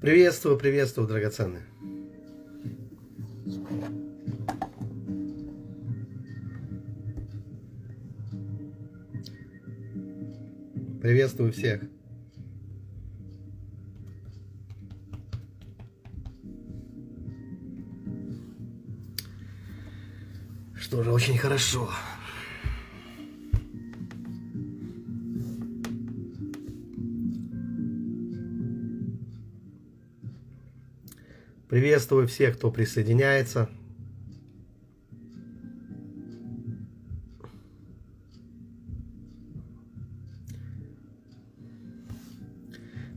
Приветствую, приветствую, драгоценные. Приветствую всех. Что же, очень хорошо. Приветствую всех, кто присоединяется.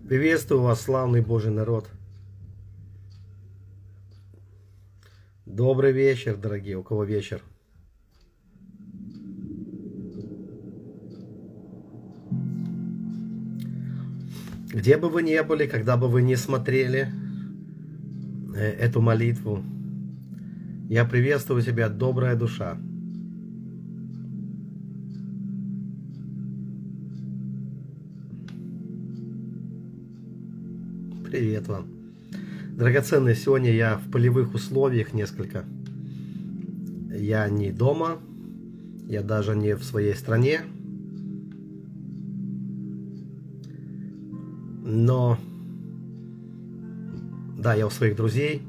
Приветствую вас, славный Божий народ. Добрый вечер, дорогие. У кого вечер? Где бы вы ни были, когда бы вы ни смотрели, эту молитву. Я приветствую тебя, добрая душа. Привет вам. Драгоценные, сегодня я в полевых условиях несколько. Я не дома, я даже не в своей стране. Но да, я у своих друзей.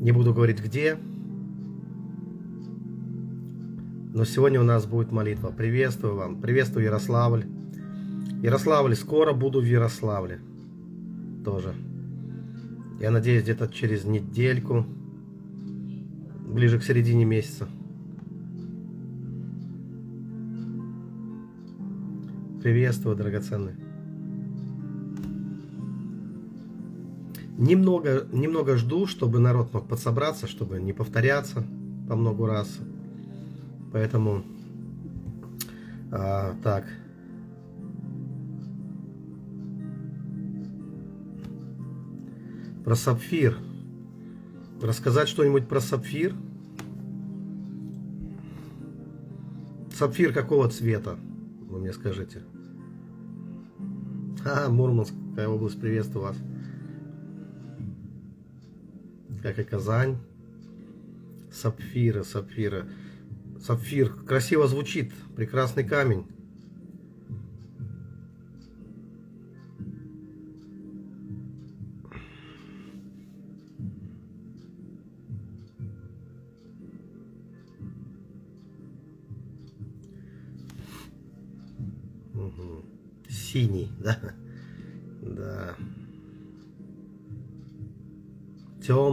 Не буду говорить где. Но сегодня у нас будет молитва. Приветствую вам. Приветствую Ярославль. Ярославль, скоро буду в Ярославле. Тоже. Я надеюсь, где-то через недельку. Ближе к середине месяца. Приветствую, драгоценные. Немного, немного жду, чтобы народ мог подсобраться, чтобы не повторяться по много раз. Поэтому, а, так. Про сапфир. Рассказать что-нибудь про сапфир? Сапфир какого цвета? Вы мне скажите. А, Мурманская область, приветствую вас как и Казань. Сапфира, сапфира. Сапфир красиво звучит, прекрасный камень.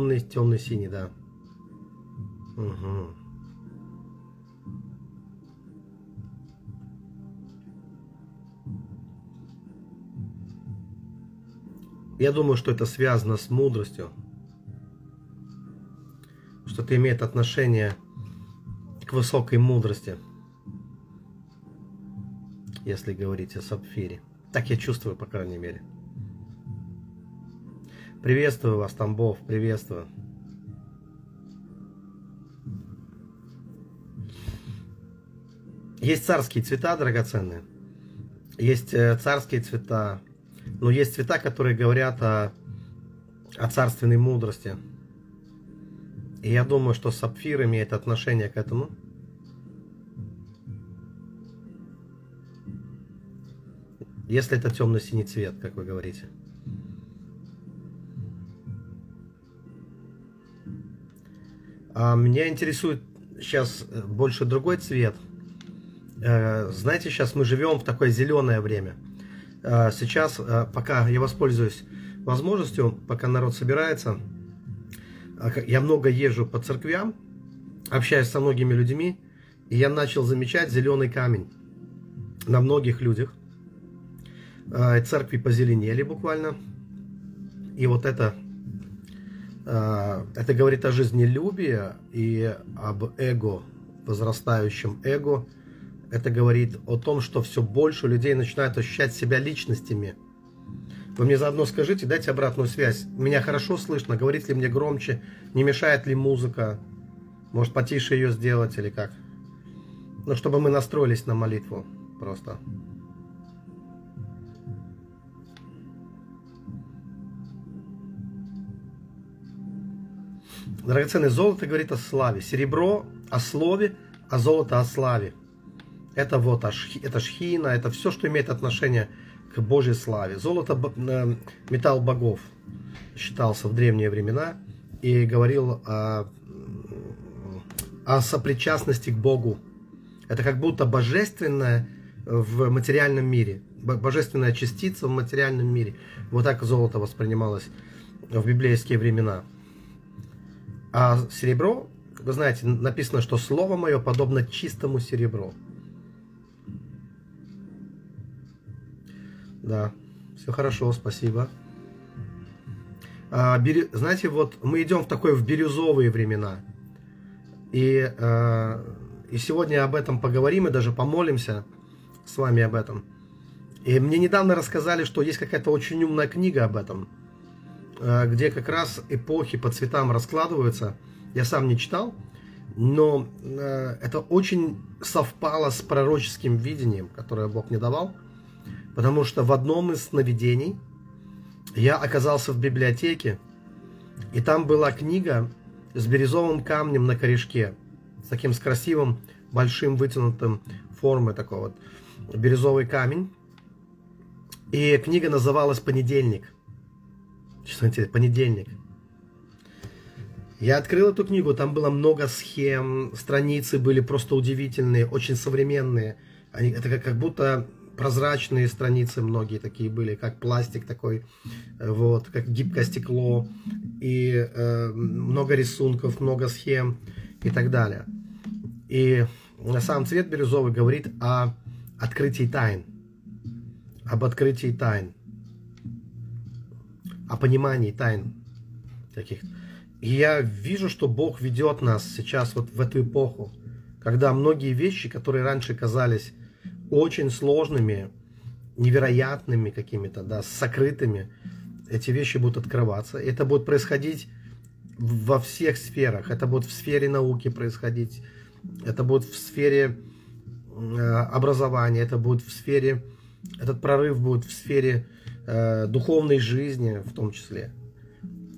Темный, темный синий, да. Угу. Я думаю, что это связано с мудростью. Что это имеет отношение к высокой мудрости. Если говорить о сапфире. Так я чувствую, по крайней мере. Приветствую вас, Тамбов, приветствую. Есть царские цвета драгоценные. Есть э, царские цвета. Но есть цвета, которые говорят о, о царственной мудрости. И я думаю, что сапфир имеет отношение к этому. Если это темно-синий цвет, как вы говорите. А меня интересует сейчас э, больше другой цвет. Э, знаете, сейчас мы живем в такое зеленое время. Э, сейчас, пока я воспользуюсь возможностью, пока народ собирается, я много езжу по церквям, общаюсь со многими людьми, и я начал замечать зеленый камень на многих людях. Церкви позеленели буквально. И вот это это говорит о жизнелюбии и об эго, возрастающем эго. Это говорит о том, что все больше людей начинают ощущать себя личностями. Вы мне заодно скажите, дайте обратную связь. Меня хорошо слышно, говорит ли мне громче, не мешает ли музыка, может потише ее сделать или как. Ну, чтобы мы настроились на молитву просто. Драгоценное золото говорит о славе, серебро о слове, а золото о славе. Это вот это шхина, это все, что имеет отношение к Божьей славе. Золото э, металл богов считался в древние времена и говорил о, о сопричастности к Богу. Это как будто божественное в материальном мире, божественная частица в материальном мире. Вот так золото воспринималось в библейские времена. А серебро, вы знаете, написано, что слово мое подобно чистому серебру. Да, все хорошо, спасибо. А, бирю... Знаете, вот мы идем в такое в бирюзовые времена. И, а, и сегодня об этом поговорим и даже помолимся с вами об этом. И мне недавно рассказали, что есть какая-то очень умная книга об этом, где как раз эпохи по цветам раскладываются. Я сам не читал, но а, это очень совпало с пророческим видением, которое Бог мне давал. Потому что в одном из сновидений я оказался в библиотеке, и там была книга с бирюзовым камнем на корешке, с таким с красивым, большим, вытянутым формы такой вот бирюзовый камень. И книга называлась «Понедельник». Что интересно, «Понедельник». Я открыл эту книгу, там было много схем, страницы были просто удивительные, очень современные. Они, это как, как будто прозрачные страницы многие такие были, как пластик такой, э, вот, как гибкое стекло, и э, много рисунков, много схем и так далее. И сам цвет бирюзовый говорит о открытии тайн, об открытии тайн, о понимании тайн таких. И я вижу, что Бог ведет нас сейчас вот в эту эпоху, когда многие вещи, которые раньше казались очень сложными, невероятными какими-то, да, сокрытыми, эти вещи будут открываться. Это будет происходить во всех сферах. Это будет в сфере науки происходить, это будет в сфере э, образования, это будет в сфере, этот прорыв будет в сфере духовной жизни в том числе.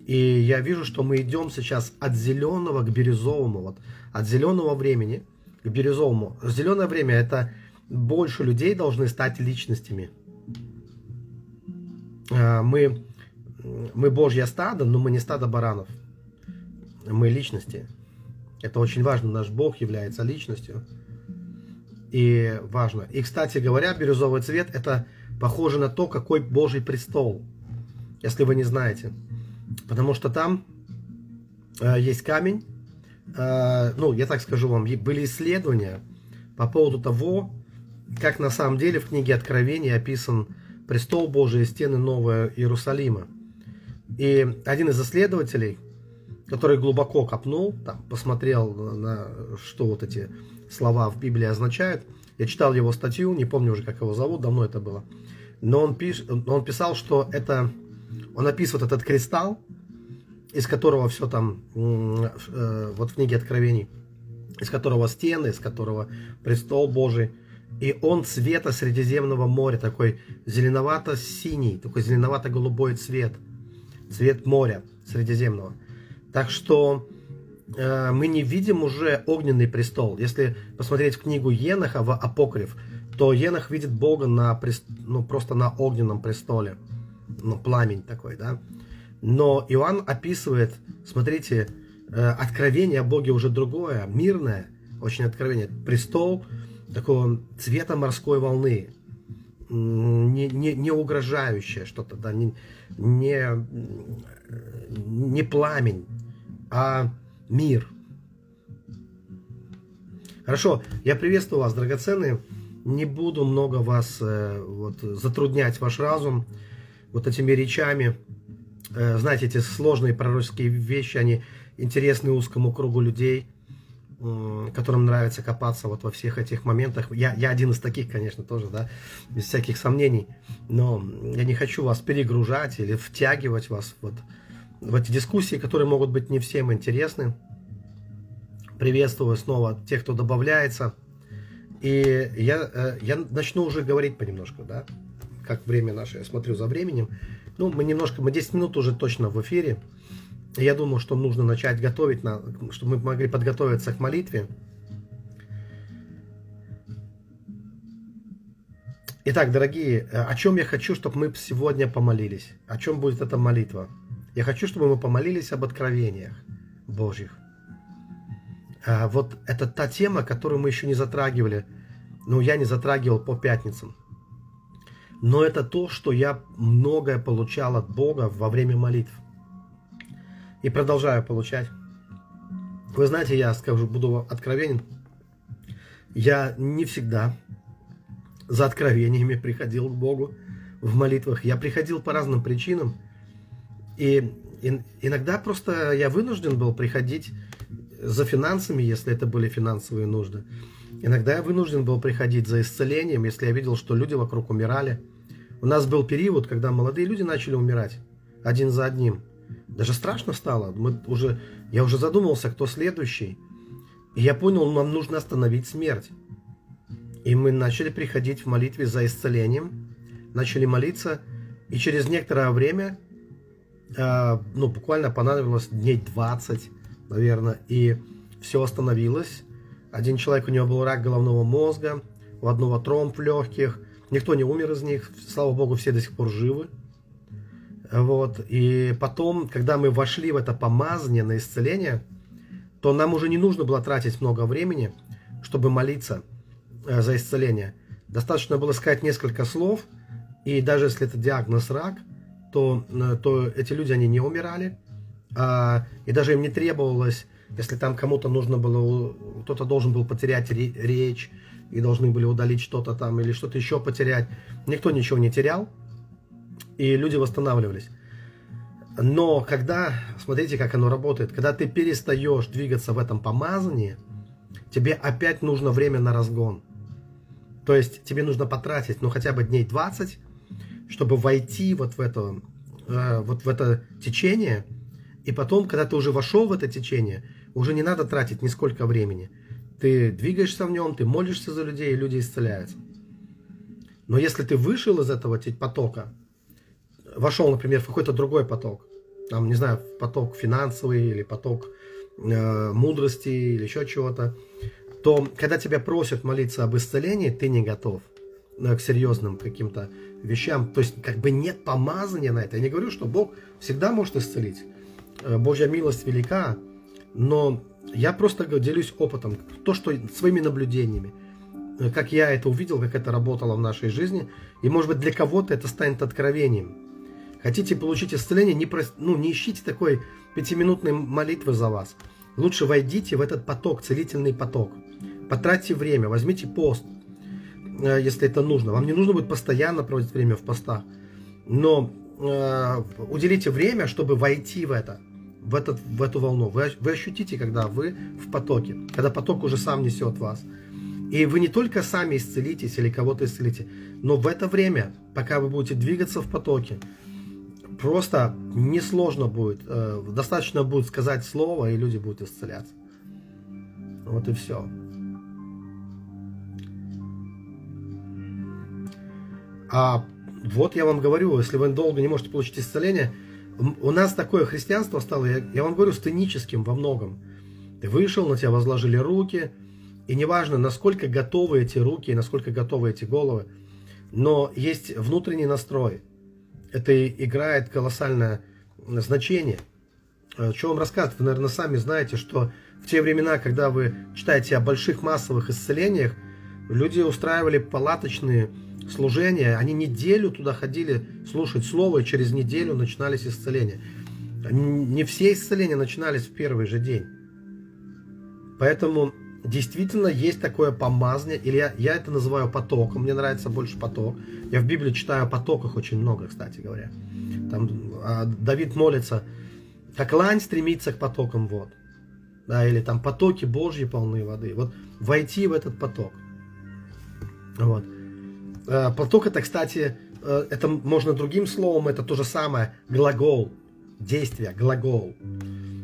И я вижу, что мы идем сейчас от зеленого к бирюзовому, вот, от зеленого времени к бирюзовому. Зеленое время это больше людей должны стать личностями. А, мы, мы Божье стадо, но мы не стадо баранов. Мы личности. Это очень важно. Наш Бог является личностью. И важно. И, кстати говоря, бирюзовый цвет это похоже на то, какой Божий престол. Если вы не знаете. Потому что там э, есть камень. Э, ну, я так скажу вам, были исследования по поводу того, как на самом деле в книге Откровения описан престол Божий и стены Нового Иерусалима. И один из исследователей, который глубоко копнул, там, посмотрел на что вот эти слова в Библии означают, я читал его статью, не помню уже, как его зовут, давно это было, но он, пиш, он писал, что это, он описывает этот кристалл, из которого все там, э, вот в книге Откровений, из которого стены, из которого престол Божий – и он цвета Средиземного моря, такой зеленовато-синий, такой зеленовато-голубой цвет. Цвет моря Средиземного. Так что э, мы не видим уже огненный престол. Если посмотреть в книгу Еноха в Апокриф, то Енох видит Бога на, ну, просто на огненном престоле. Ну, пламень такой, да. Но Иоанн описывает, смотрите, э, откровение о Боге уже другое, мирное, очень откровение. Престол, такого цвета морской волны, не, не, не угрожающее что-то, да, не, не, не пламень, а мир. Хорошо, я приветствую вас, драгоценные. Не буду много вас э, вот, затруднять ваш разум вот этими речами. Э, знаете, эти сложные пророческие вещи, они интересны узкому кругу людей – которым нравится копаться вот во всех этих моментах. Я, я один из таких, конечно, тоже, да, без всяких сомнений. Но я не хочу вас перегружать или втягивать вас вот эти дискуссии, которые могут быть не всем интересны. Приветствую снова тех, кто добавляется. И я, э, я начну уже говорить понемножку, да, как время наше, я смотрю за временем. Ну, мы немножко, мы 10 минут уже точно в эфире. я думал, что нужно начать готовить, чтобы мы могли подготовиться к молитве. Итак, дорогие, о чем я хочу, чтобы мы сегодня помолились? О чем будет эта молитва? Я хочу, чтобы мы помолились об откровениях Божьих. А, вот это та тема, которую мы еще не затрагивали. Ну, я не затрагивал по пятницам. Но это то, что я многое получал от Бога во время молитв. И продолжаю получать. Вы знаете, я скажу, буду откровенен. Я не всегда за откровениями приходил к Богу в молитвах. Я приходил по разным причинам. И иногда просто я вынужден был приходить за финансами, если это были финансовые нужды. Иногда я вынужден был приходить за исцелением, если я видел, что люди вокруг умирали. У нас был период, когда молодые люди начали умирать один за одним. Даже страшно стало. Мы уже, я уже задумался, кто следующий. И я понял, нам нужно остановить смерть. И мы начали приходить в молитве за исцелением, начали молиться, и через некоторое время, ну, буквально понадобилось дней 20, наверное, и все остановилось. Один человек, у него был рак головного мозга, у одного тромб в легких, никто не умер из них, слава богу, все до сих пор живы. Вот. И потом, когда мы вошли в это помазание на исцеление, то нам уже не нужно было тратить много времени, чтобы молиться э, за исцеление. Достаточно было сказать несколько слов, и даже если это диагноз рак, то, э, то эти люди, они не умирали, а, и даже им не требовалось, если там кому-то нужно было, кто-то должен был потерять речь, и должны были удалить что-то там или что-то еще потерять. Никто ничего не терял, и люди восстанавливались. Но когда, смотрите, как оно работает, когда ты перестаешь двигаться в этом помазании, тебе опять нужно время на разгон. То есть тебе нужно потратить, ну, хотя бы дней 20, чтобы войти вот в это, э, вот в это течение – и потом, когда ты уже вошел в это течение, уже не надо тратить нисколько времени. Ты двигаешься в нем, ты молишься за людей, и люди исцеляются. Но если ты вышел из этого потока, вошел, например, в какой-то другой поток, там, не знаю, поток финансовый или поток э, мудрости или еще чего-то, то когда тебя просят молиться об исцелении, ты не готов к серьезным каким-то вещам. То есть как бы нет помазания на это. Я не говорю, что Бог всегда может исцелить. Э, Божья милость велика, но я просто делюсь опытом, то, что своими наблюдениями, э, как я это увидел, как это работало в нашей жизни, и может быть для кого-то это станет откровением. Хотите получить исцеление, не, прос... ну, не ищите такой пятиминутной молитвы за вас. Лучше войдите в этот поток, целительный поток. Потратьте время, возьмите пост, э, если это нужно. Вам не нужно будет постоянно проводить время в постах, но э, уделите время, чтобы войти в это в, этот, в эту волну. Вы, вы ощутите, когда вы в потоке, когда поток уже сам несет вас. И вы не только сами исцелитесь или кого-то исцелите, но в это время, пока вы будете двигаться в потоке, просто несложно будет, э, достаточно будет сказать слово, и люди будут исцеляться. Вот и все. А вот я вам говорю, если вы долго не можете получить исцеление, у нас такое христианство стало, я, я вам говорю, стеническим во многом. Ты вышел, на тебя возложили руки, и неважно, насколько готовы эти руки, насколько готовы эти головы, но есть внутренний настрой. Это играет колоссальное значение. Э, что вам рассказывать? Вы, наверное, сами знаете, что в те времена, когда вы читаете о больших массовых исцелениях, люди устраивали палаточные служения, они неделю туда ходили слушать слово, и через неделю начинались исцеления. Не все исцеления начинались в первый же день. Поэтому действительно есть такое помазание, или я, я это называю потоком, мне нравится больше поток. Я в Библии читаю о потоках очень много, кстати говоря. Там а, Давид молится, как лань стремится к потокам вод. Да, или там потоки Божьи полные воды. Вот войти в этот поток. Вот. Э, поток это, кстати, э, это можно другим словом, это то же самое, глагол, действие, глагол,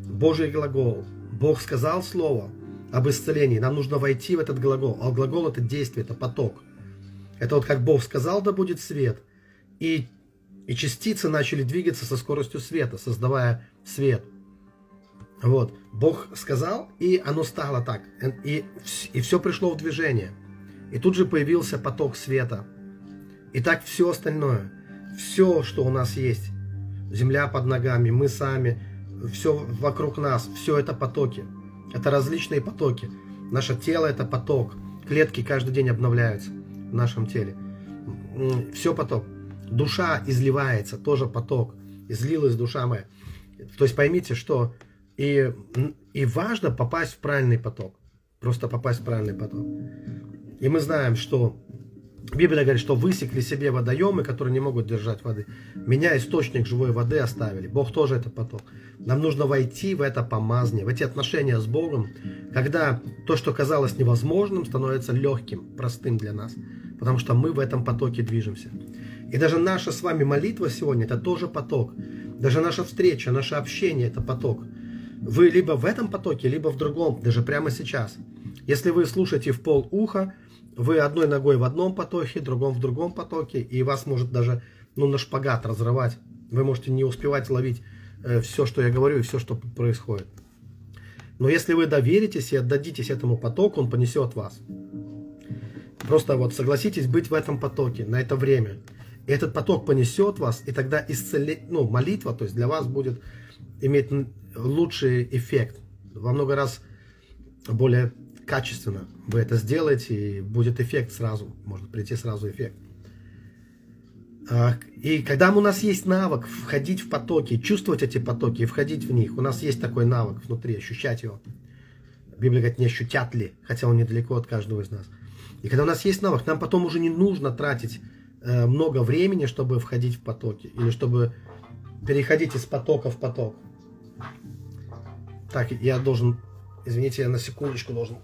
Божий глагол. Бог сказал слово об исцелении, нам нужно войти в этот глагол, а глагол это действие, это поток. Это вот как Бог сказал, да будет свет, и, и частицы начали двигаться со скоростью света, создавая свет. Вот. Бог сказал, и оно стало так. И, и все пришло в движение. И тут же появился поток света. И так все остальное, все, что у нас есть, земля под ногами, мы сами, все вокруг нас, все это потоки. Это различные потоки. Наше тело это поток. Клетки каждый день обновляются в нашем теле. Все поток. Душа изливается, тоже поток. Излилась душа моя. То есть поймите, что и, и важно попасть в правильный поток. Просто попасть в правильный поток. И мы знаем, что Библия говорит, что высекли себе водоемы, которые не могут держать воды. Меня источник живой воды оставили. Бог тоже это поток. Нам нужно войти в это помазание, в эти отношения с Богом, когда то, что казалось невозможным, становится легким, простым для нас. Потому что мы в этом потоке движемся. И даже наша с вами молитва сегодня – это тоже поток. Даже наша встреча, наше общение – это поток. Вы либо в этом потоке, либо в другом, даже прямо сейчас. Если вы слушаете в пол уха, вы одной ногой в одном потоке, другом в другом потоке, и вас может даже ну, на шпагат разрывать. Вы можете не успевать ловить э, все, что я говорю, и все, что происходит. Но если вы доверитесь и отдадитесь этому потоку, он понесет вас. Просто вот согласитесь быть в этом потоке на это время. И этот поток понесет вас, и тогда исцеление, ну, молитва, то есть для вас будет иметь лучший эффект. Во много раз более качественно вы это сделаете, и будет эффект сразу, может прийти сразу эффект. А, и когда у нас есть навык входить в потоки, чувствовать эти потоки и входить в них, у нас есть такой навык внутри, ощущать его. Библия говорит, не ощутят ли, хотя он недалеко от каждого из нас. И когда у нас есть навык, нам потом уже не нужно тратить э, много времени, чтобы входить в потоки, или чтобы переходить из потока в поток. Так, я должен Извините, я на секундочку должен...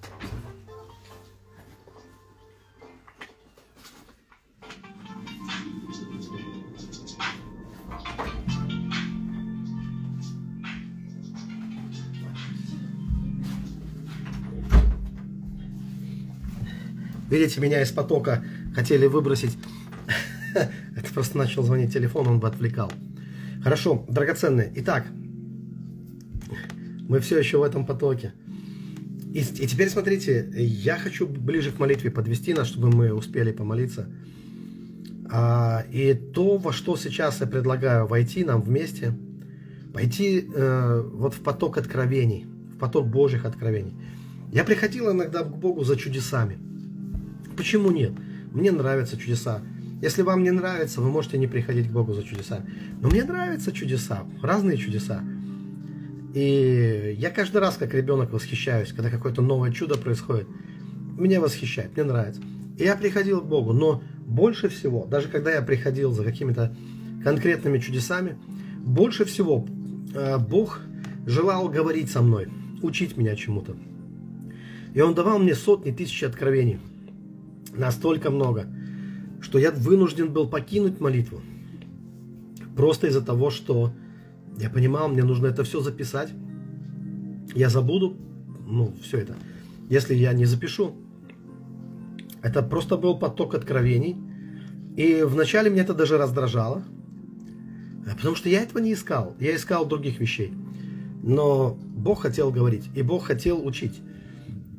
Видите, меня из потока хотели выбросить. Это просто начал звонить телефон, он бы отвлекал. Хорошо, драгоценные. Итак, мы все еще в этом потоке. И, и теперь смотрите, я хочу ближе к молитве подвести нас, чтобы мы успели помолиться. А, и то, во что сейчас я предлагаю войти нам вместе, пойти э, вот в поток откровений, в поток Божьих откровений. Я приходил иногда к Богу за чудесами. Почему нет? Мне нравятся чудеса. Если вам не нравится, вы можете не приходить к Богу за чудесами. Но мне нравятся чудеса, разные чудеса. И я каждый раз, как ребенок, восхищаюсь, когда какое-то новое чудо происходит. Меня восхищает, мне нравится. И я приходил к Богу, но больше всего, даже когда я приходил за какими-то конкретными чудесами, больше всего э, Бог желал говорить со мной, учить меня чему-то. И Он давал мне сотни тысяч откровений. Настолько много, что я вынужден был покинуть молитву. Просто из-за того, что я понимал, мне нужно это все записать. Я забуду, ну, все это. Если я не запишу, это просто был поток откровений. И вначале меня это даже раздражало, потому что я этого не искал. Я искал других вещей. Но Бог хотел говорить, и Бог хотел учить.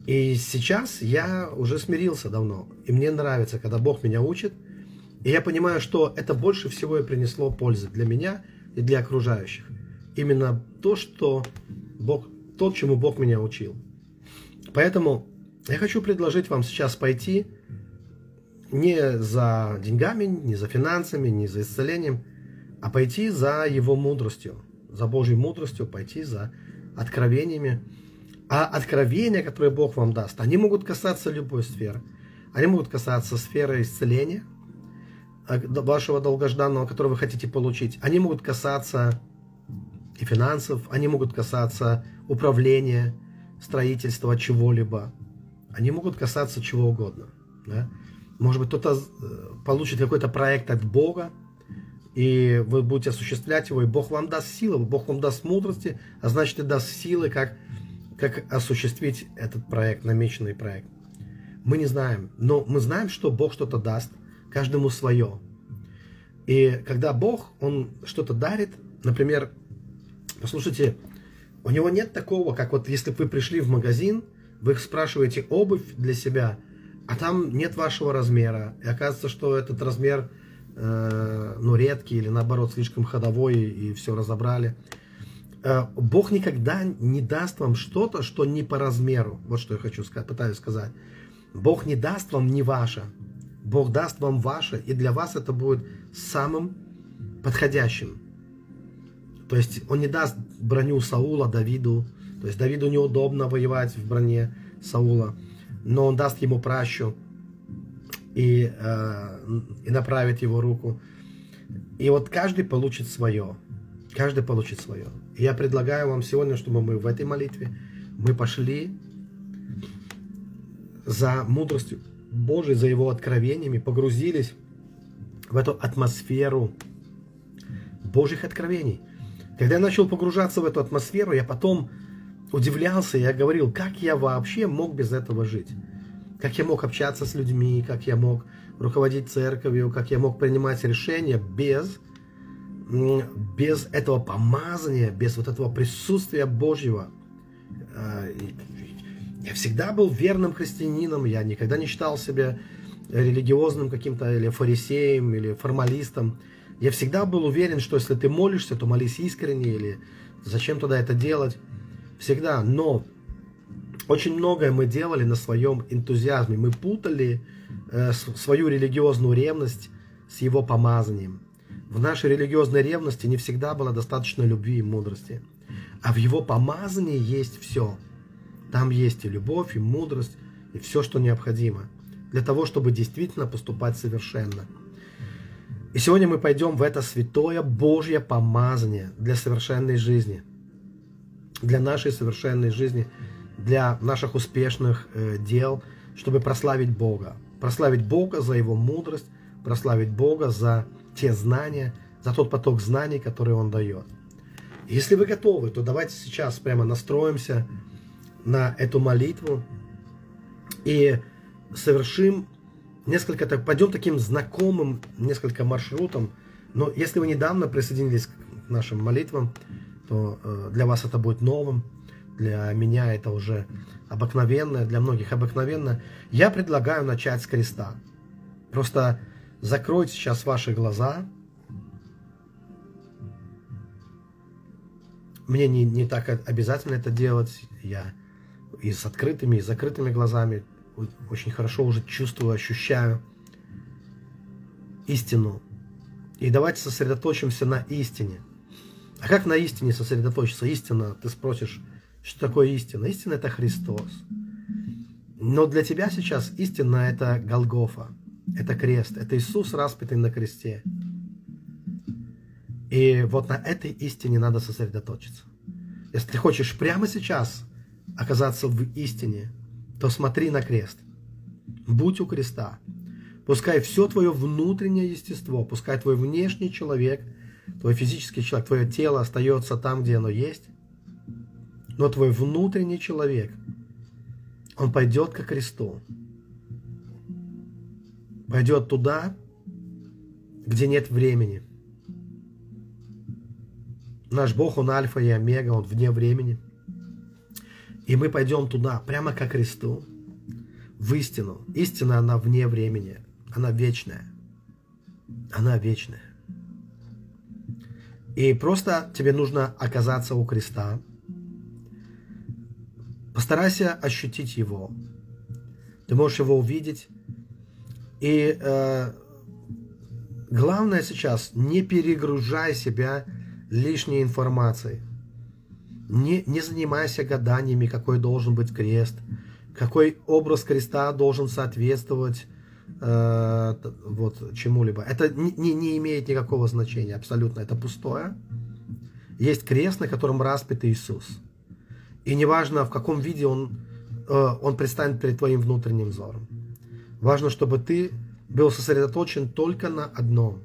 И сейчас я уже смирился давно. И мне нравится, когда Бог меня учит. И я понимаю, что это больше всего и принесло пользы для меня и для окружающих. Именно то, что Бог, то, чему Бог меня учил. Поэтому я хочу предложить вам сейчас пойти не за деньгами, не за финансами, не за исцелением, а пойти за Его мудростью, за Божьей мудростью, пойти за откровениями. А откровения, которые Бог вам даст, они могут касаться любой сферы. Они могут касаться сферы исцеления, вашего долгожданного, который вы хотите получить, они могут касаться и финансов, они могут касаться управления, строительства чего-либо, они могут касаться чего угодно. Да? Может быть, кто-то э, получит какой-то проект от Бога, и вы будете осуществлять его, и Бог вам даст силы, Бог вам даст мудрости, а значит и даст силы, как, как осуществить этот проект, намеченный проект. Мы не знаем, но мы знаем, что Бог что-то даст, каждому свое. И когда Бог, Он что-то дарит, например, послушайте, У него нет такого, как вот если вы пришли в магазин, вы спрашиваете обувь для себя, а там нет вашего размера. И оказывается, что этот размер э, ну, редкий или наоборот слишком ходовой и все разобрали. Э, Бог никогда не даст вам что-то, что не по размеру. Вот что я хочу сказать, пытаюсь сказать. Бог не даст вам не ваше. Бог даст вам ваше, и для вас это будет самым подходящим. То есть он не даст броню Саула Давиду. То есть Давиду неудобно воевать в броне Саула, но он даст ему пращу и, э, и направит его руку. И вот каждый получит свое. Каждый получит свое. И я предлагаю вам сегодня, чтобы мы в этой молитве мы пошли за мудростью Божией, за Его откровениями, погрузились в эту атмосферу Божьих откровений – когда я начал погружаться в эту атмосферу, я потом удивлялся, я говорил, как я вообще мог без этого жить? Как я мог общаться с людьми, как я мог руководить церковью, как я мог принимать решения без, без этого помазания, без вот этого присутствия Божьего. Я всегда был верным христианином, я никогда не считал себя религиозным каким-то или фарисеем, или формалистом. Я всегда был уверен, что если ты молишься, то молись искренне, или зачем тогда это делать? Всегда. Но очень многое мы делали на своем энтузиазме. Мы путали э, свою религиозную ревность с его помазанием. В нашей религиозной ревности не всегда было достаточно любви и мудрости. А в его помазании есть все. Там есть и любовь, и мудрость, и все, что необходимо для того, чтобы действительно поступать совершенно. И сегодня мы пойдем в это святое Божье помазание для совершенной жизни, для нашей совершенной жизни, для наших успешных э, дел, чтобы прославить Бога. Прославить Бога за Его мудрость, прославить Бога за те знания, за тот поток знаний, который Он дает. Если вы готовы, то давайте сейчас прямо настроимся на эту молитву и совершим несколько так, пойдем таким знакомым несколько маршрутом. Но если вы недавно присоединились к нашим молитвам, то э, для вас это будет новым, для меня это уже обыкновенное, для многих обыкновенно. Я предлагаю начать с креста. Просто закройте сейчас ваши глаза. Мне не, не так обязательно это делать. Я и с открытыми, и с закрытыми глазами очень хорошо уже чувствую, ощущаю истину. И давайте сосредоточимся на истине. А как на истине сосредоточиться? Истина, ты спросишь, что такое истина? Истина – это Христос. Но для тебя сейчас истина – это Голгофа, это крест, это Иисус, распятый на кресте. И вот на этой истине надо сосредоточиться. Если ты хочешь прямо сейчас оказаться в истине – то смотри на крест. Будь у креста. Пускай все твое внутреннее естество, пускай твой внешний человек, твой физический человек, твое тело остается там, где оно есть, но твой внутренний человек, он пойдет к кресту. Пойдет туда, где нет времени. Наш Бог, Он альфа и омега, Он вне времени – и мы пойдем туда, прямо к кресту, в истину. Истина, она вне времени, она вечная. Она вечная. И просто тебе нужно оказаться у креста. Постарайся ощутить его. Ты можешь его увидеть. И э, главное сейчас, не перегружай себя лишней информацией. Не, не занимайся гаданиями, какой должен быть крест, какой образ креста должен соответствовать э, вот, чему-либо. Это не, не, имеет никакого значения, абсолютно. Это пустое. Есть крест, на котором распят Иисус. И неважно, в каком виде он, э, он предстанет перед твоим внутренним взором. Важно, чтобы ты был сосредоточен только на одном.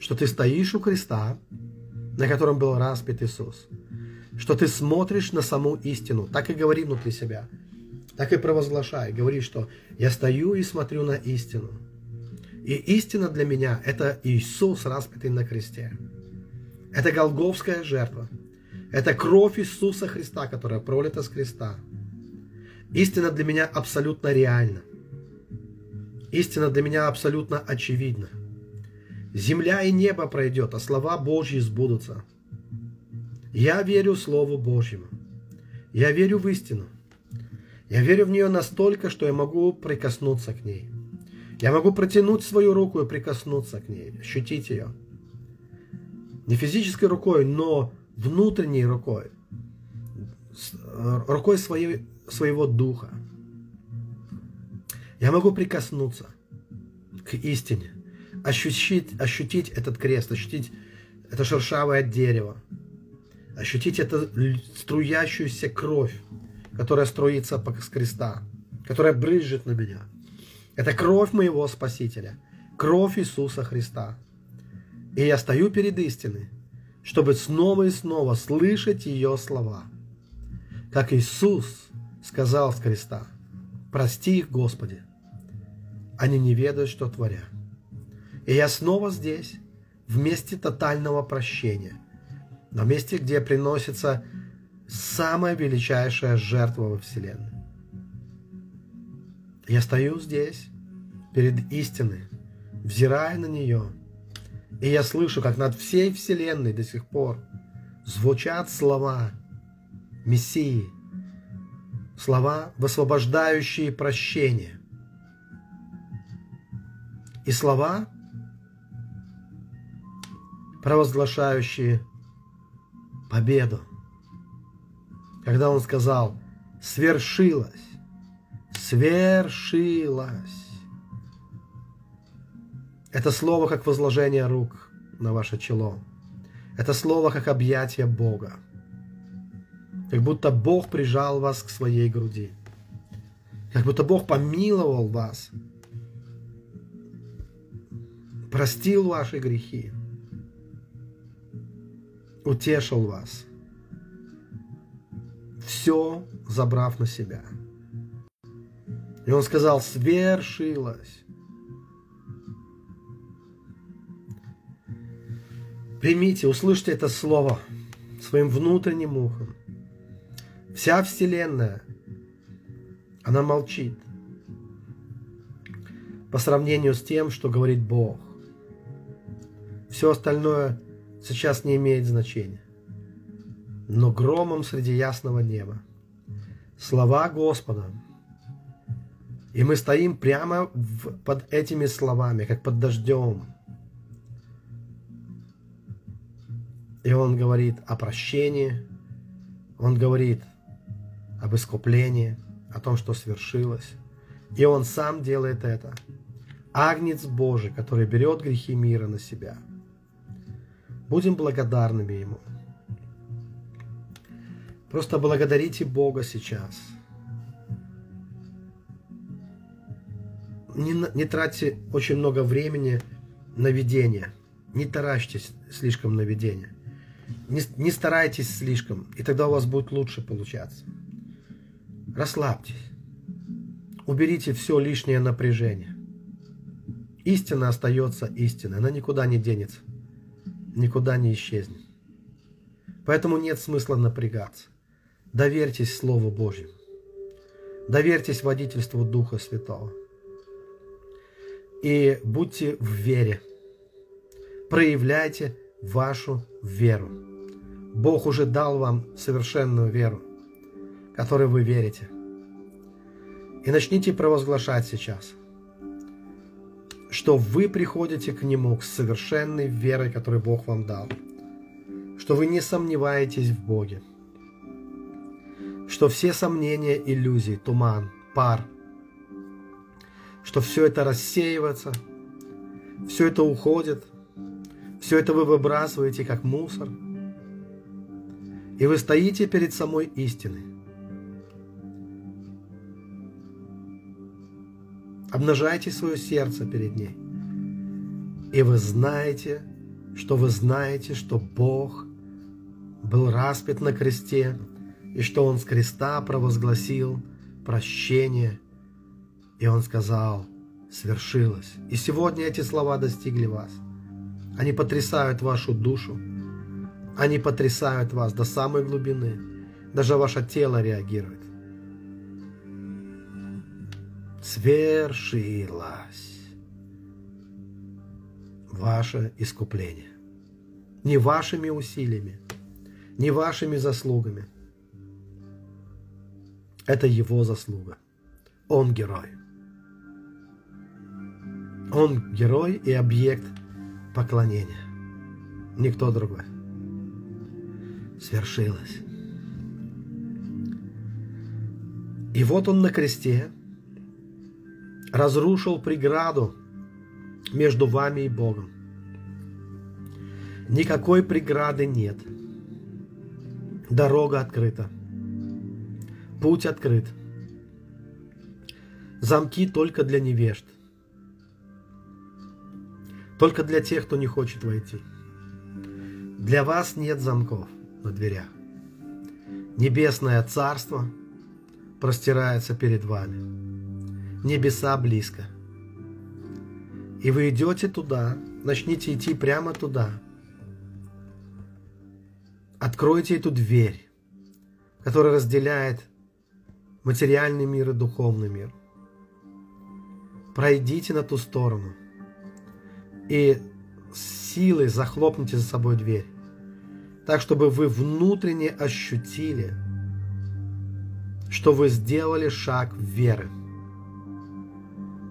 Что ты стоишь у креста, на котором был распят Иисус что ты смотришь на саму истину. Так и говори внутри себя. Так и провозглашай. Говори, что я стою и смотрю на истину. И истина для меня – это Иисус, распятый на кресте. Это голговская жертва. Это кровь Иисуса Христа, которая пролита с креста. Истина для меня абсолютно реальна. Истина для меня абсолютно очевидна. Земля и небо пройдет, а слова Божьи сбудутся. Я верю Слову Божьему. Я верю в истину. Я верю в нее настолько, что я могу прикоснуться к ней. Я могу протянуть свою руку и прикоснуться к ней, ощутить ее. Не физической рукой, но внутренней рукой. Э, рукой своей, своего духа. Я могу прикоснуться к истине, ощутить, ощутить этот крест, ощутить это шершавое дерево, ощутить эту струящуюся кровь, которая струится с креста, которая брызжет на меня. Это кровь моего Спасителя, кровь Иисуса Христа. И я стою перед истиной, чтобы снова и снова слышать ее слова. Как Иисус сказал с креста, «Прости их, Господи, они не ведают, что творят». И я снова здесь, в месте тотального прощения, на месте, где приносится самая величайшая жертва во Вселенной. Я стою здесь, перед истиной, взирая на нее, и я слышу, как над всей Вселенной до сих пор звучат слова Мессии, слова, высвобождающие прощение, и слова, провозглашающие победу когда он сказал «свершилось», «свершилось». Это слово как возложение рук на ваше чело. Это слово как объятие Бога. Как будто Бог прижал вас к своей груди. Как будто Бог помиловал вас. Простил ваши грехи. Утешил вас все забрав на себя. И он сказал, свершилось. Примите, услышьте это слово своим внутренним ухом. Вся Вселенная, она молчит по сравнению с тем, что говорит Бог. Все остальное сейчас не имеет значения но громом среди ясного неба. Слова Господа. И мы стоим прямо в, под этими словами, как под дождем. И он говорит о прощении, он говорит об искуплении, о том, что свершилось. И он сам делает это. Агнец Божий, который берет грехи мира на себя. Будем благодарными Ему. Просто благодарите Бога сейчас. Не, не тратьте очень много времени на видение. Не таращьтесь слишком на видение. Не, не старайтесь слишком, и тогда у вас будет лучше получаться. Расслабьтесь. Уберите все лишнее напряжение. Истина остается истиной. Она никуда не денется. Никуда не исчезнет. Поэтому нет смысла напрягаться. Доверьтесь Слову Божьему. Доверьтесь водительству Духа Святого. И будьте в вере. Проявляйте вашу веру. Бог уже дал вам совершенную веру, которой вы верите. И начните провозглашать сейчас, что вы приходите к Нему, к совершенной верой, которую Бог вам дал, что вы не сомневаетесь в Боге, что все сомнения, иллюзии, туман, пар, что все это рассеивается, все это уходит, все это вы выбрасываете как мусор, и вы стоите перед самой истиной. Обнажайте свое сердце перед ней. И вы знаете, что вы знаете, что Бог был распят на кресте и что Он с креста провозгласил прощение, и Он сказал, свершилось. И сегодня эти слова достигли вас. Они потрясают вашу душу, Они потрясают вас до самой глубины. Даже ваше тело реагирует. Свершилось ваше искупление. Не вашими усилиями, не вашими заслугами. Это его заслуга. Он герой. Он герой и объект поклонения. Никто другой. Свершилось. И вот он на кресте разрушил преграду между вами и Богом. Никакой преграды нет. Дорога открыта. Путь открыт. Замки только для невежд. Только для тех, кто не хочет войти. Для вас нет замков на дверях. Небесное царство простирается перед вами. Небеса близко. И вы идете туда, начните идти прямо туда. Откройте эту дверь, которая разделяет материальный мир и духовный мир. Пройдите на ту сторону – и силой захлопните за собой дверь, так чтобы вы внутренне ощутили, что вы сделали шаг веры.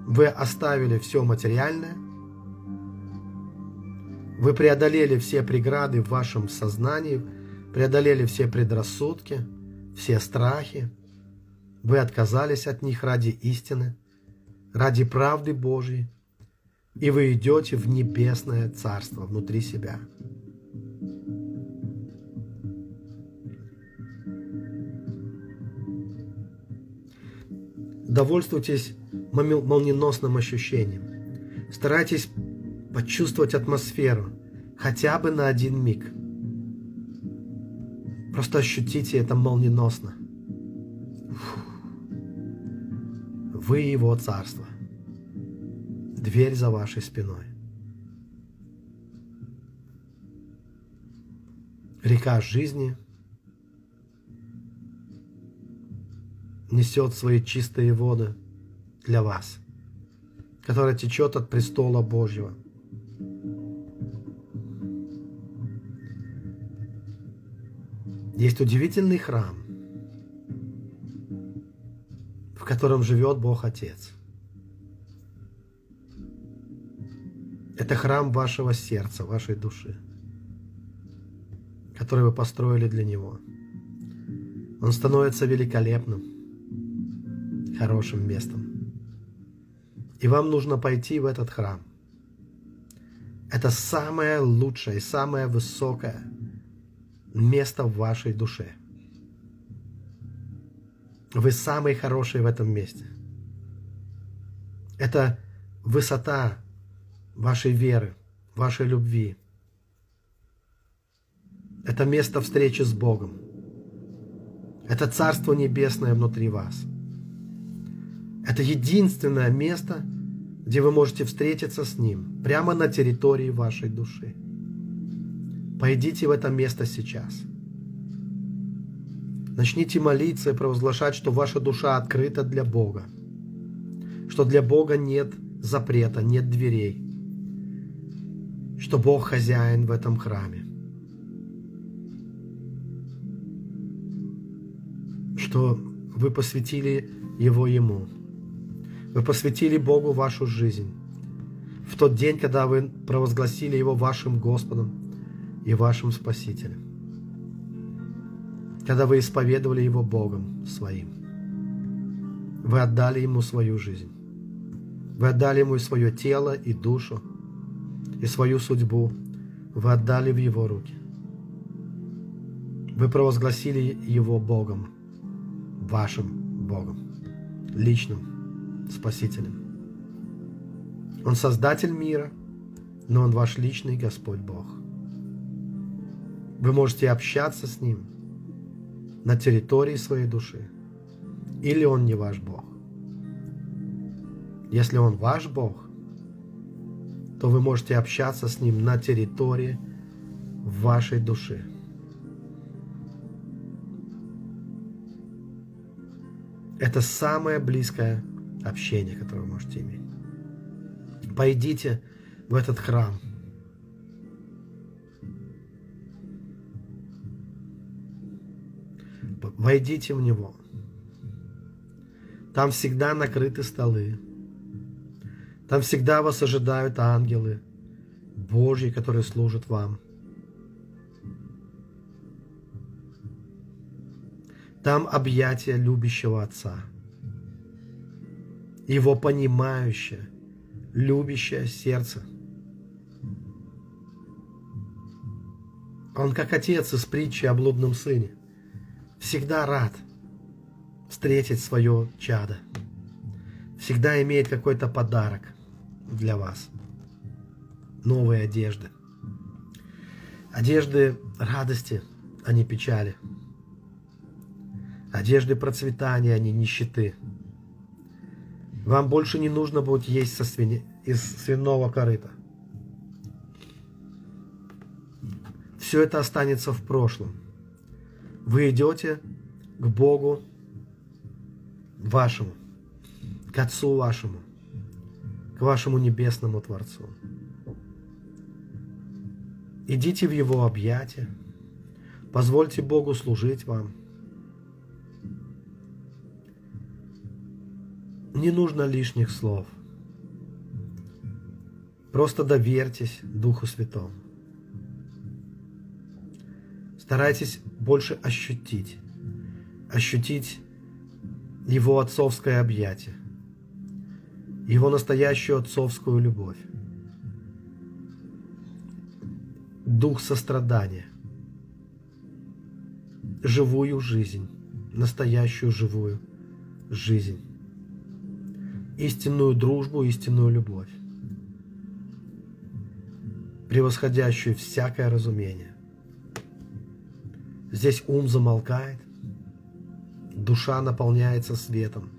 Вы оставили все материальное, вы преодолели все преграды в вашем сознании, преодолели все предрассудки, все страхи. Вы отказались от них ради истины, ради правды Божьей, и вы идете в небесное царство внутри себя. Довольствуйтесь молниеносным ощущением. Старайтесь почувствовать атмосферу хотя бы на один миг. Просто ощутите это молниеносно. Вы его царство дверь за вашей спиной. Река жизни несет свои чистые воды для вас, которая течет от престола Божьего. Есть удивительный храм, в котором живет Бог Отец – Это храм вашего сердца, вашей души, который вы построили для Него. Он становится великолепным, хорошим местом. И вам нужно пойти в этот храм. Это самое лучшее, самое высокое место в вашей душе. Вы самый хороший в этом месте. Это высота вашей веры, вашей любви. Это место встречи с Богом. Это Царство Небесное внутри вас. Это единственное место, где вы можете встретиться с Ним, прямо на территории вашей души. Пойдите в это место сейчас. Начните молиться и провозглашать, что ваша душа открыта для Бога, что для Бога нет запрета, нет дверей, что Бог хозяин в этом храме. Что вы посвятили его Ему. Вы посвятили Богу вашу жизнь. В тот день, когда вы провозгласили Его вашим Господом и вашим Спасителем. Когда вы исповедовали Его Богом своим. Вы отдали Ему свою жизнь. Вы отдали Ему свое тело и душу – и свою судьбу вы отдали в Его руки. Вы провозгласили Его Богом, вашим Богом, личным Спасителем. Он Создатель мира, но Он ваш личный Господь Бог. Вы можете общаться с Ним на территории своей души, или Он не ваш Бог. Если Он ваш Бог, то вы можете общаться с Ним на территории вашей души. Это самое близкое общение, которое вы можете иметь. Пойдите в этот храм. Войдите в него. Там всегда накрыты столы. Там всегда вас ожидают ангелы Божьи, которые служат вам. Там объятия любящего Отца. Его понимающее, любящее сердце. Он как отец из притчи о блудном сыне. Всегда рад встретить свое чадо. Всегда имеет какой-то подарок для вас. Новые одежды. Одежды радости, а не печали. Одежды процветания, а не нищеты. Вам больше не нужно будет есть со свини... из свиного корыта. Все это останется в прошлом. Вы идете к Богу вашему, к Отцу вашему, к вашему небесному Творцу. Идите в Его объятия, позвольте Богу служить вам – Не нужно лишних слов. Просто доверьтесь Духу Святому. Старайтесь больше ощутить, ощутить Его отцовское объятие, Его настоящую отцовскую любовь, Дух сострадания, живую жизнь, настоящую живую жизнь истинную дружбу, истинную любовь, превосходящую всякое разумение. Здесь ум замолкает, душа наполняется светом.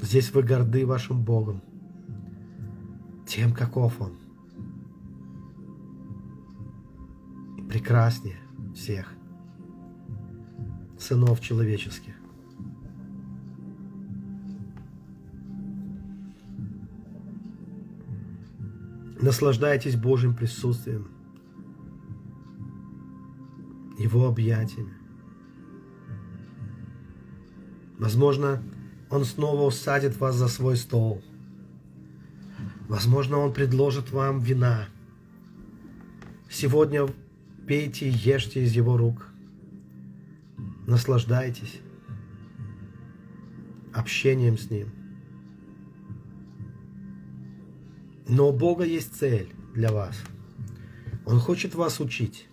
Здесь вы горды вашим Богом, тем, каков Он. Прекраснее всех сынов человеческих. Наслаждайтесь Божьим присутствием, Его объятиями. Возможно, Он снова усадит вас за свой стол. Возможно, Он предложит вам вина. Сегодня пейте и ешьте из Его рук. Наслаждайтесь общением с Ним. Но у Бога есть цель для вас. Он хочет вас учить.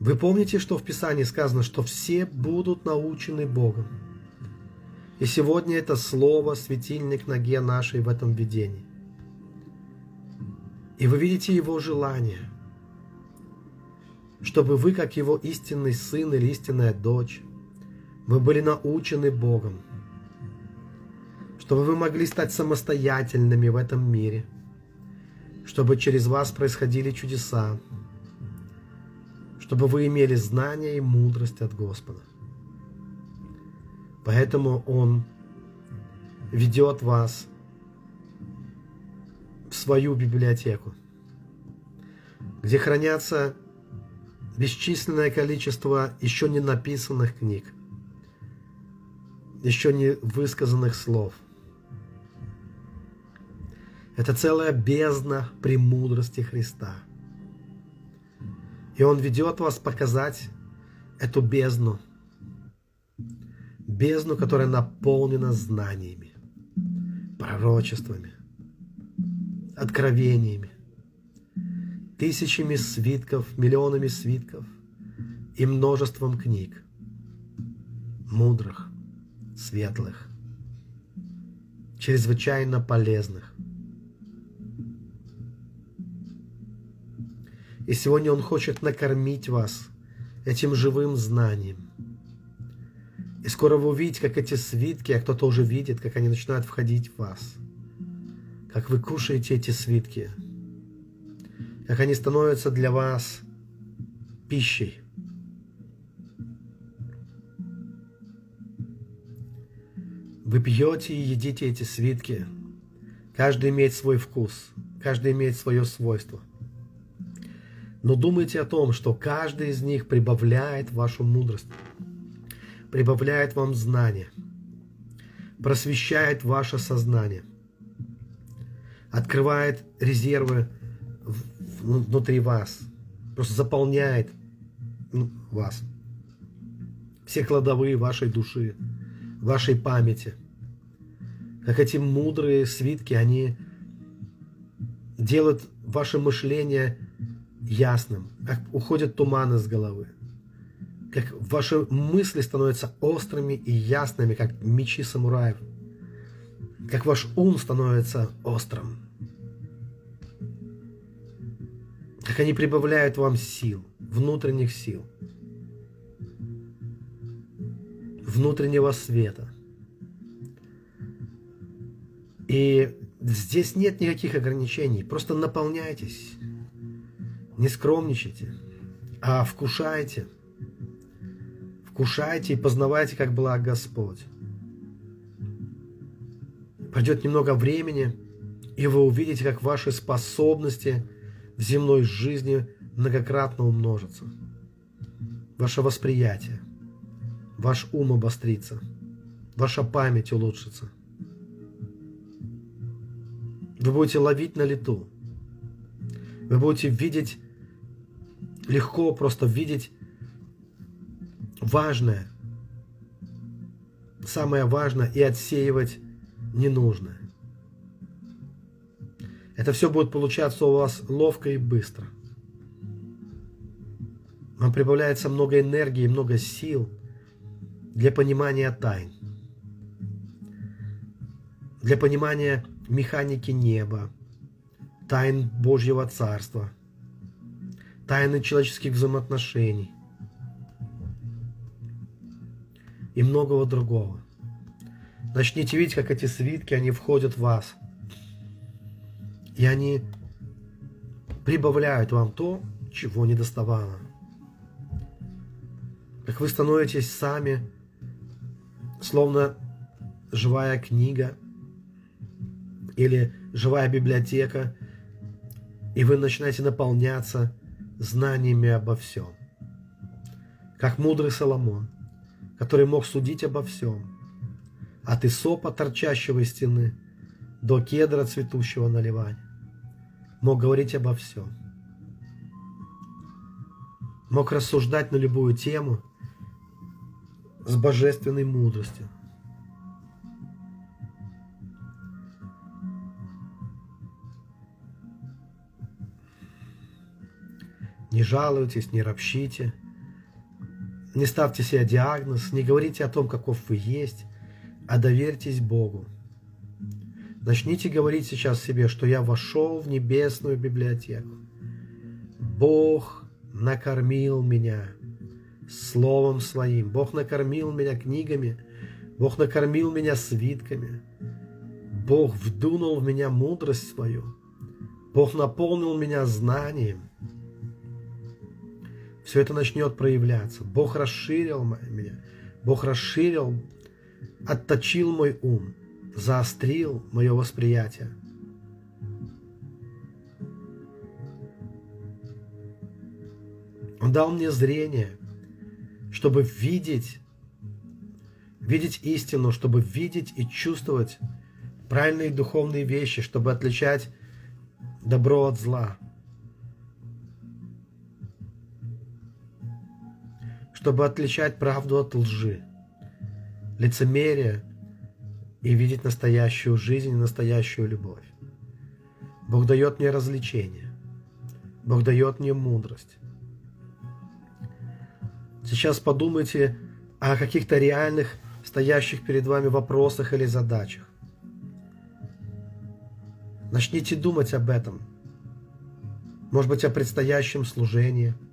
Вы помните, что в Писании сказано, что все будут научены Богом. И сегодня это слово светильник ноге нашей в этом видении. И вы видите его желание, чтобы вы, как его истинный сын или истинная дочь, вы были научены Богом – чтобы вы могли стать самостоятельными в этом мире, чтобы через вас происходили чудеса, чтобы вы имели знания и мудрость от Господа. Поэтому Он ведет вас в свою библиотеку, где хранятся бесчисленное количество еще не написанных книг, еще не высказанных слов – это целая бездна премудрости Христа. И Он ведет вас показать эту бездну. Бездну, которая наполнена знаниями, пророчествами, откровениями, тысячами свитков, миллионами свитков и множеством книг, мудрых, светлых, чрезвычайно полезных – И сегодня Он хочет накормить вас этим живым знанием. И скоро вы увидите, как эти свитки, а кто-то уже видит, как они начинают входить в вас. Как вы кушаете эти свитки. Как они становятся для вас пищей. Вы пьете и едите эти свитки. Каждый имеет свой вкус, каждый имеет свое свойство. Но думайте о том, что каждый из них прибавляет вашу мудрость, прибавляет вам знания, просвещает ваше сознание, открывает резервы внутри вас, просто заполняет вас. Все кладовые вашей души, вашей памяти. Как эти мудрые свитки, они делают ваше мышление ясным, как уходят туманы с головы, как ваши мысли становятся острыми и ясными, как мечи самураев, как ваш ум становится острым, как они прибавляют вам сил, внутренних сил, внутреннего света. И здесь нет никаких ограничений, просто наполняйтесь не скромничайте, а вкушайте. Вкушайте и познавайте, как благ Господь. Пройдет немного времени, и вы увидите, как ваши способности в земной жизни многократно умножатся. Ваше восприятие, ваш ум обострится, ваша память улучшится. Вы будете ловить на лету. Вы будете видеть легко просто видеть важное, самое важное и отсеивать ненужное. Это все будет получаться у вас ловко и быстро. Вам прибавляется много энергии, много сил для понимания тайн, для понимания механики неба, тайн Божьего Царства – тайны человеческих взаимоотношений и многого другого. Начните видеть, как эти свитки, они входят в вас. И они прибавляют вам то, чего не доставало. Как вы становитесь сами, словно живая книга или живая библиотека, и вы начинаете наполняться знаниями обо всем. Как мудрый Соломон, который мог судить обо всем, от Исопа, торчащего из стены, до кедра, цветущего на Ливане, мог говорить обо всем. Мог рассуждать на любую тему с божественной мудростью – Не жалуйтесь, не ропщите. Не ставьте себе диагноз, не говорите о том, каков вы есть, а доверьтесь Богу. Начните говорить сейчас себе, что я вошел в небесную библиотеку. Бог накормил меня Словом Своим. Бог накормил меня книгами. Бог накормил меня свитками. Бог вдунул в меня мудрость свою. Бог наполнил меня знанием все это начнет проявляться. Бог расширил меня, Бог расширил, отточил мой ум, заострил мое восприятие. Он дал мне зрение, чтобы видеть, видеть истину, чтобы видеть и чувствовать правильные духовные вещи, чтобы отличать добро от зла – чтобы отличать правду от лжи, лицемерие и видеть настоящую жизнь и настоящую любовь. Бог дает мне развлечение. Бог дает мне мудрость. Сейчас подумайте о каких-то реальных, стоящих перед вами вопросах или задачах. Начните думать об этом. Может быть, о предстоящем служении –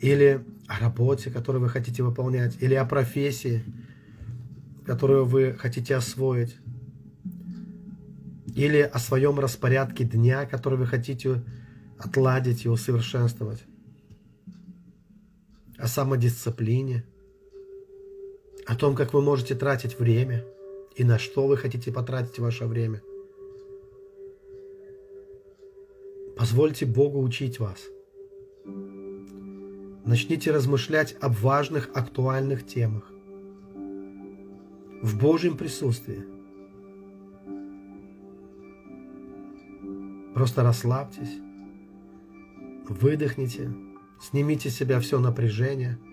или о работе, которую вы хотите выполнять, или о профессии, которую вы хотите освоить, или о своем распорядке дня, который вы хотите отладить и усовершенствовать, о самодисциплине, о том, как вы можете тратить время и на что вы хотите потратить ваше время. Позвольте Богу учить вас. Начните размышлять об важных, актуальных темах в Божьем присутствии. Просто расслабьтесь, выдохните, снимите с себя все напряжение –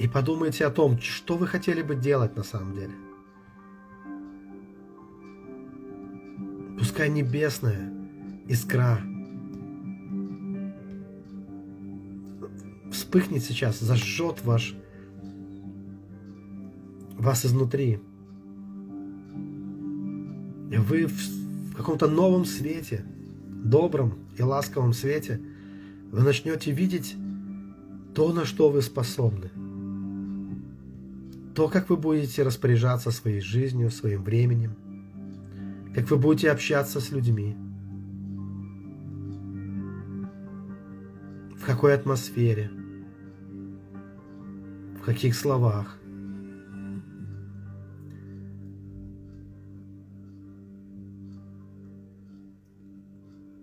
и подумайте о том, что вы хотели бы делать на самом деле. Пускай небесная искра вспыхнет сейчас, зажжет ваш, вас изнутри. Вы в, в каком-то новом свете, добром и ласковом свете, вы начнете видеть то, на что вы способны – то, как вы будете распоряжаться своей жизнью, своим временем, как вы будете общаться с людьми, в какой атмосфере, каких словах.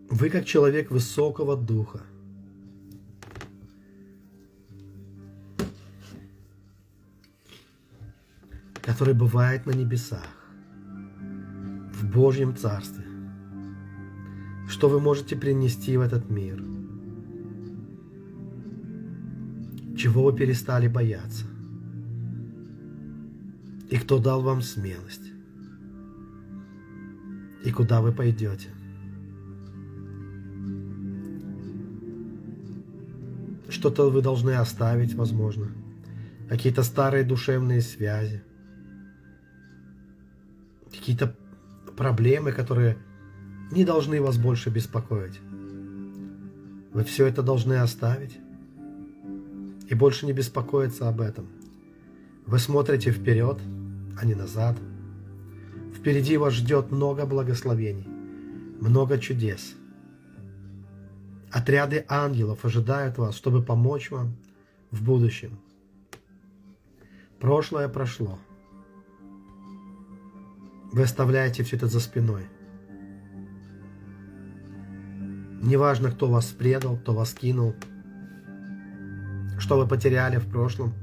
Вы как человек высокого духа – который бывает на небесах, в Божьем Царстве. Что вы можете принести в этот мир? Чего вы перестали бояться? И кто дал вам смелость? И куда вы пойдете? Что-то вы должны оставить, возможно. Какие-то старые душевные связи какие-то проблемы, которые не должны вас больше беспокоить. Вы все это должны оставить и больше не беспокоиться об этом. Вы смотрите вперед, а не назад. Впереди вас ждет много благословений, много чудес. Отряды ангелов ожидают вас, чтобы помочь вам в будущем. Прошлое прошло. Вы оставляете все это за спиной. Неважно, кто вас предал, кто вас кинул, что вы потеряли в прошлом.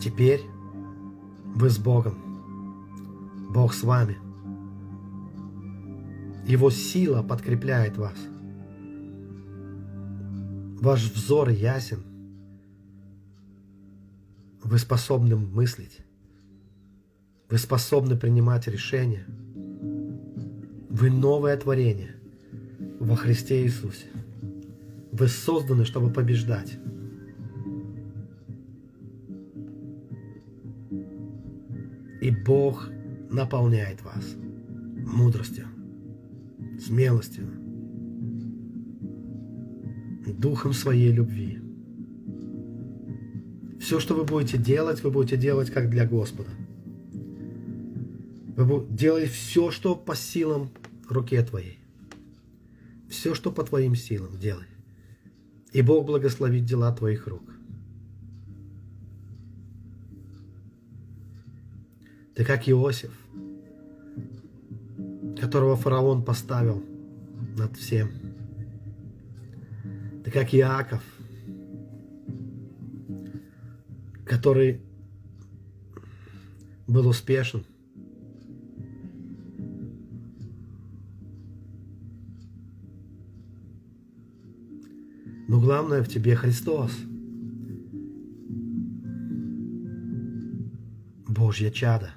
Теперь вы с Богом. Бог с вами. Его сила подкрепляет вас. Ваш взор ясен. Вы способны мыслить. Вы способны принимать решения. Вы новое творение во Христе Иисусе. Вы созданы, чтобы побеждать. И Бог наполняет вас мудростью, смелостью, духом своей любви. Все, что вы будете делать, вы будете делать как для Господа. Делай все, что по силам руке твоей. Все, что по твоим силам, делай. И Бог благословит дела твоих рук. Ты как Иосиф, которого фараон поставил над всем. Ты как Иаков, который был успешен – Но главное в тебе Христос. Божье чадо.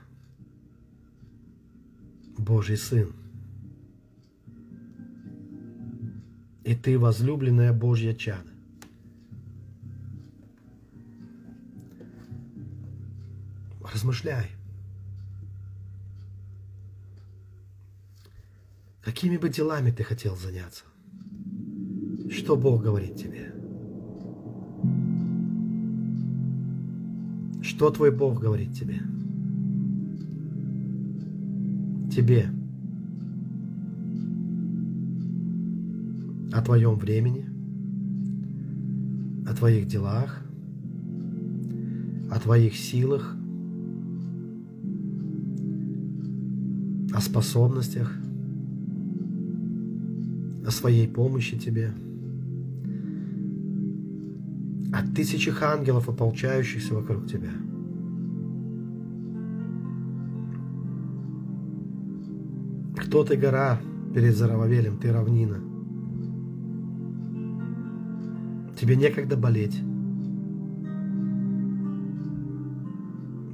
Божий Сын. И ты возлюбленная Божья чадо. Размышляй. Какими бы делами ты хотел заняться? Что Бог говорит тебе? Что твой Бог говорит тебе? Тебе. О твоем времени, о твоих делах, о твоих силах, о способностях, о своей помощи тебе, о тысячах ангелов, ополчающихся вокруг тебя. Кто ты, гора, перед Зарававелем, ты равнина. Тебе некогда болеть.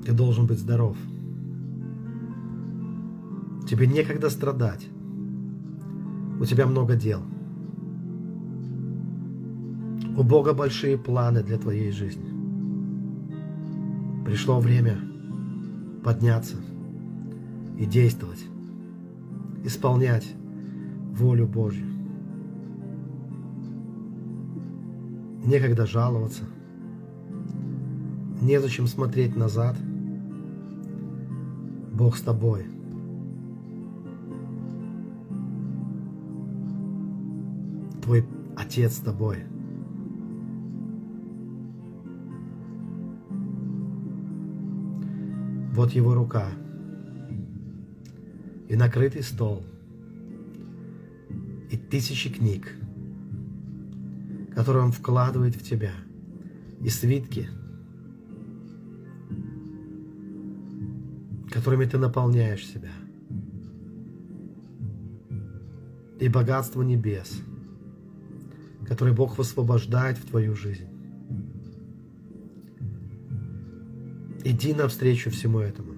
Ты должен быть здоров. Тебе некогда страдать. У тебя много дел. У Бога большие планы для твоей жизни. Пришло время подняться и действовать, исполнять волю Божью. Некогда жаловаться, незачем смотреть назад – Бог с тобой. Твой Отец с тобой. Вот его рука и накрытый стол, и тысячи книг, которые он вкладывает в тебя, и свитки – которыми ты наполняешь себя. И богатство небес, которое Бог высвобождает в твою жизнь. Иди навстречу всему этому.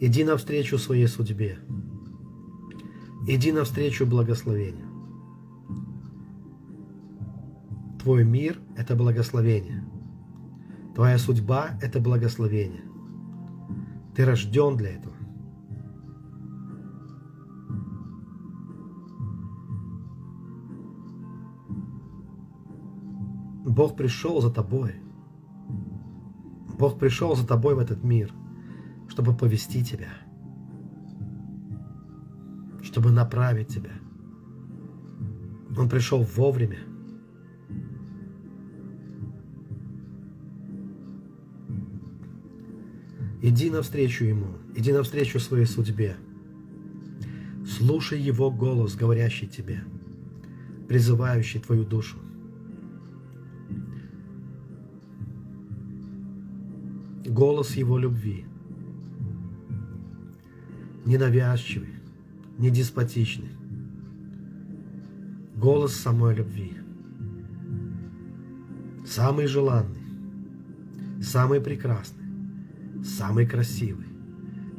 Иди навстречу своей судьбе. Иди навстречу благословению. Твой мир – это благословение. Твоя судьба – это благословение. Ты рожден для этого. Бог пришел за тобой. Бог пришел за тобой в этот мир, чтобы повести тебя, чтобы направить тебя. Он пришел вовремя – Иди навстречу Ему, иди навстречу своей судьбе. Слушай Его голос, говорящий тебе, призывающий твою душу. Голос Его любви. Ненавязчивый, не деспотичный. Голос самой любви. Самый желанный, самый прекрасный самый красивый,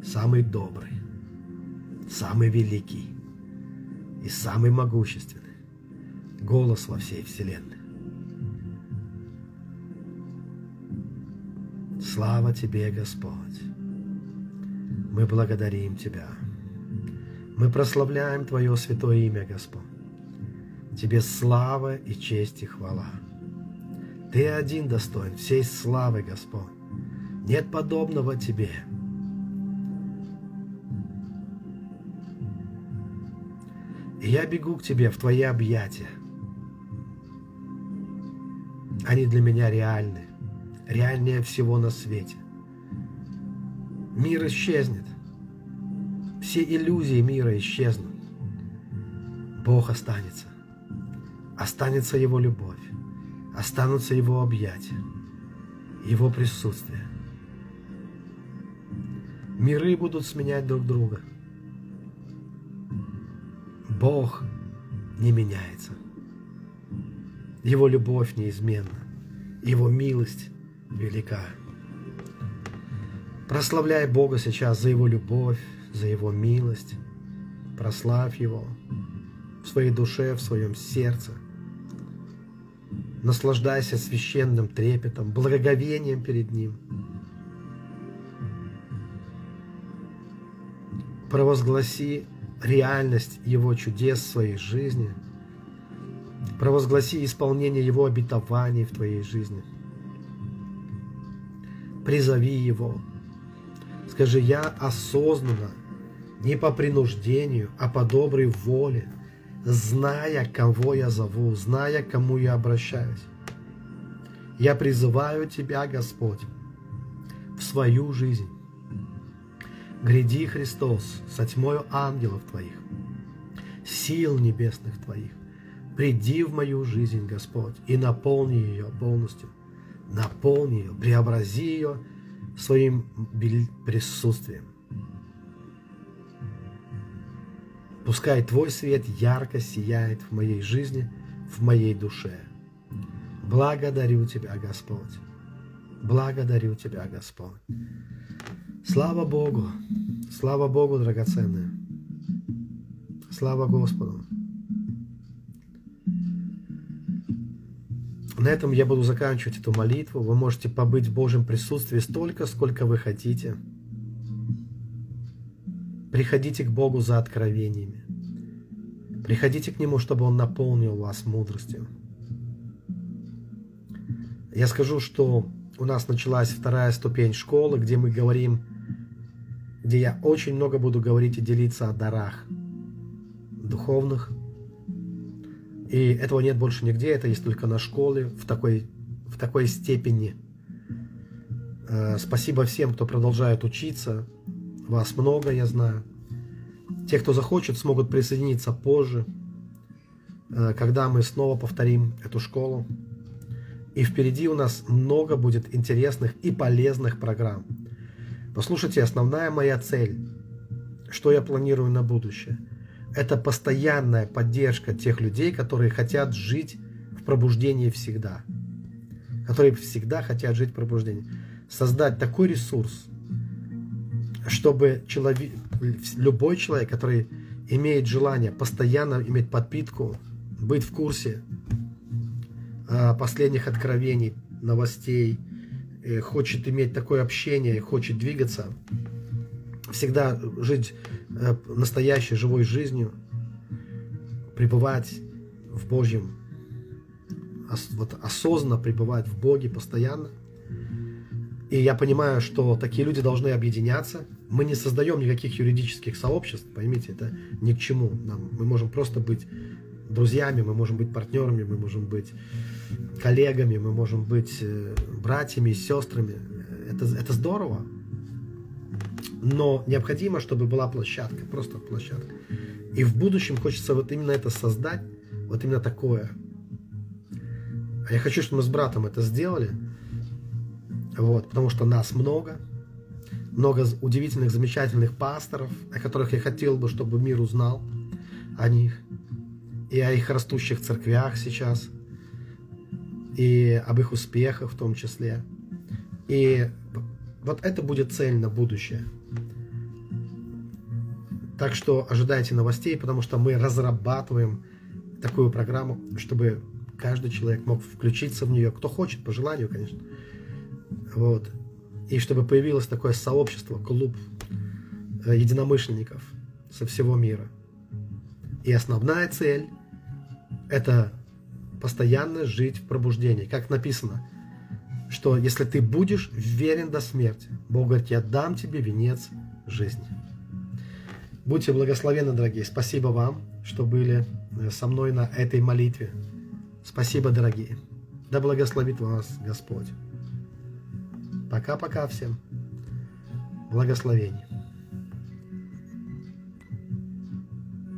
самый добрый, самый великий и самый могущественный голос во всей Вселенной. Слава Тебе, Господь! Мы благодарим Тебя. Мы прославляем Твое святое имя, Господь. Тебе слава и честь и хвала. Ты один достоин всей славы, Господь. Нет подобного тебе. И я бегу к тебе в твои объятия. Они для меня реальны, реальнее всего на свете. Мир исчезнет. Все иллюзии мира исчезнут. Бог останется. Останется Его любовь. Останутся Его объятия. Его присутствие. Миры будут сменять друг друга. Бог не меняется. Его любовь неизменна. Его милость велика. Прославляй Бога сейчас за Его любовь, за Его милость. Прославь Его в своей душе, в своем сердце. Наслаждайся священным трепетом, благоговением перед Ним – провозгласи реальность Его чудес в своей жизни, провозгласи исполнение Его обетований в твоей жизни. Призови Его. Скажи, я осознанно, не по принуждению, а по доброй воле, зная, кого я зову, зная, к кому я обращаюсь. Я призываю Тебя, Господь, в свою жизнь. Гряди, Христос, со тьмою ангелов Твоих, сил небесных Твоих. Приди в мою жизнь, Господь, и наполни ее полностью. Наполни ее, преобрази ее своим присутствием. Пускай Твой свет ярко сияет в моей жизни, в моей душе. Благодарю Тебя, Господь. Благодарю Тебя, Господь. Слава Богу! Слава Богу, драгоценные! Слава Господу! На этом я буду заканчивать эту молитву. Вы можете побыть в Божьем присутствии столько, сколько вы хотите. Приходите к Богу за откровениями. Приходите к Нему, чтобы Он наполнил вас мудростью. Я скажу, что у нас началась вторая ступень школы, где мы говорим, где я очень много буду говорить и делиться о дарах духовных. И этого нет больше нигде, это есть только на школе в такой, в такой степени. Э, спасибо всем, кто продолжает учиться. Вас много, я знаю. Те, кто захочет, смогут присоединиться позже, э, когда мы снова повторим эту школу. И впереди у нас много будет интересных и полезных программ. Послушайте, основная моя цель, что я планирую на будущее, это постоянная поддержка тех людей, которые хотят жить в пробуждении всегда. Которые всегда хотят жить в пробуждении. Создать такой ресурс, чтобы человек, любой человек, который имеет желание постоянно иметь подпитку, быть в курсе а, последних откровений, новостей, э, хочет иметь такое общение, хочет двигаться, всегда жить э, настоящей живой жизнью, пребывать в Божьем, вот осознанно пребывать в Боге постоянно. И я понимаю, что такие люди должны объединяться. Мы не создаем никаких юридических сообществ, поймите, это ни к чему. Нам, мы можем просто быть друзьями, мы можем быть партнерами, мы можем быть коллегами, мы можем быть э, братьями и сестрами. Это, это здорово. Но необходимо, чтобы была площадка, просто площадка. И в будущем хочется вот именно это создать, вот именно такое. А я хочу, чтобы мы с братом это сделали, вот, потому что нас много, много удивительных, замечательных пасторов, о которых я хотел бы, чтобы мир узнал о них и о их растущих церквях сейчас, и об их успехах в том числе. И вот это будет цель на будущее. Так что ожидайте новостей, потому что мы разрабатываем такую программу, чтобы каждый человек мог включиться в нее, кто хочет, по желанию, конечно. Вот. И чтобы появилось такое сообщество, клуб э, единомышленников со всего мира. И основная цель это постоянно жить в пробуждении. Как написано, что если ты будешь верен до смерти, Бог говорит, я дам тебе венец жизни. Будьте благословенны, дорогие. Спасибо вам, что были э, со мной на этой молитве. Спасибо, дорогие. Да благословит вас Господь. Пока-пока всем. Благословений.